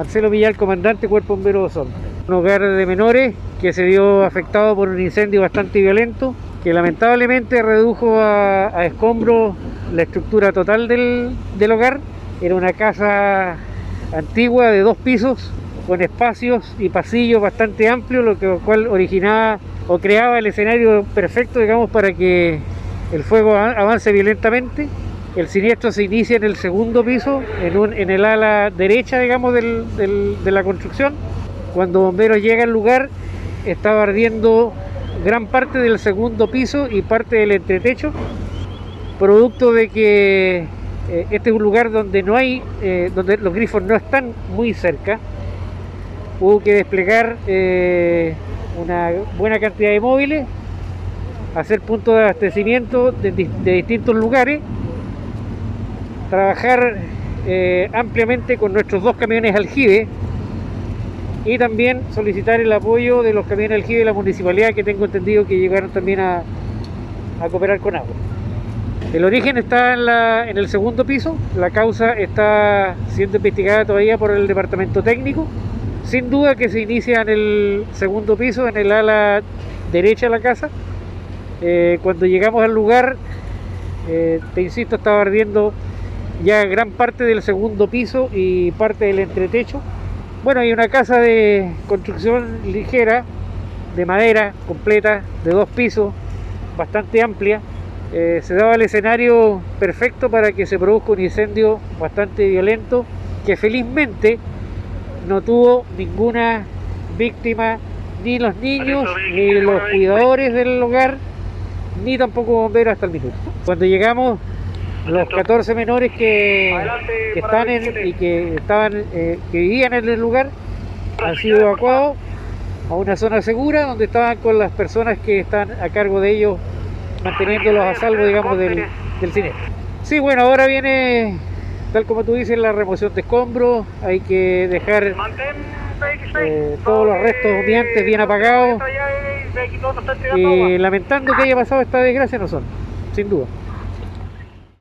Marcelo Villar, comandante Cuerpo Bombero Osorno. Un hogar de menores que se vio afectado por un incendio bastante violento que lamentablemente redujo a, a escombros la estructura total del, hogar. Era una casa antigua de dos pisos con espacios y pasillos bastante amplios, lo que cual originaba o creaba el escenario perfecto, digamos, para que el fuego avance violentamente. El siniestro se inicia en el segundo piso, en, el ala derecha, digamos, de la construcción. Cuando bomberos llegan al lugar, estaba ardiendo gran parte del segundo piso y parte del entretecho, producto de que eh, este es un lugar donde no hay, eh, donde los grifos no están muy cerca. Hubo que desplegar eh, una buena cantidad de móviles, hacer puntos de abastecimiento de distintos lugares, trabajar eh, ampliamente con nuestros dos camiones aljibe y también solicitar el apoyo de los camiones aljibe de la municipalidad que tengo entendido que llegaron también a, cooperar con agua. El origen está en el segundo piso, la causa está siendo investigada todavía por el departamento técnico. Sin duda que se inicia en el segundo piso, en el ala derecha de la casa. Eh, cuando llegamos al lugar, eh, te insisto, estaba ardiendo ya gran parte del segundo piso y parte del entretecho. Bueno, hay una casa de construcción ligera, de madera, completa, de dos pisos, bastante amplia. Eh, se daba el escenario perfecto para que se produzca un incendio bastante violento que felizmente no tuvo ninguna víctima, ni los niños, ni los cuidadores del hogar, ni tampoco bomberos hasta el minuto. Cuando llegamos, los 14 menores que, que están en, y que estaban eh, que vivían en el lugar han sido evacuados a una zona segura donde estaban con las personas que están a cargo de ellos manteniéndolos a salvo digamos del, del cine. Sí, bueno, ahora viene tal como tú dices la remoción de escombros, hay que dejar eh, todos los restos humeantes bien apagados. y lamentando que haya pasado esta desgracia no son, sin duda.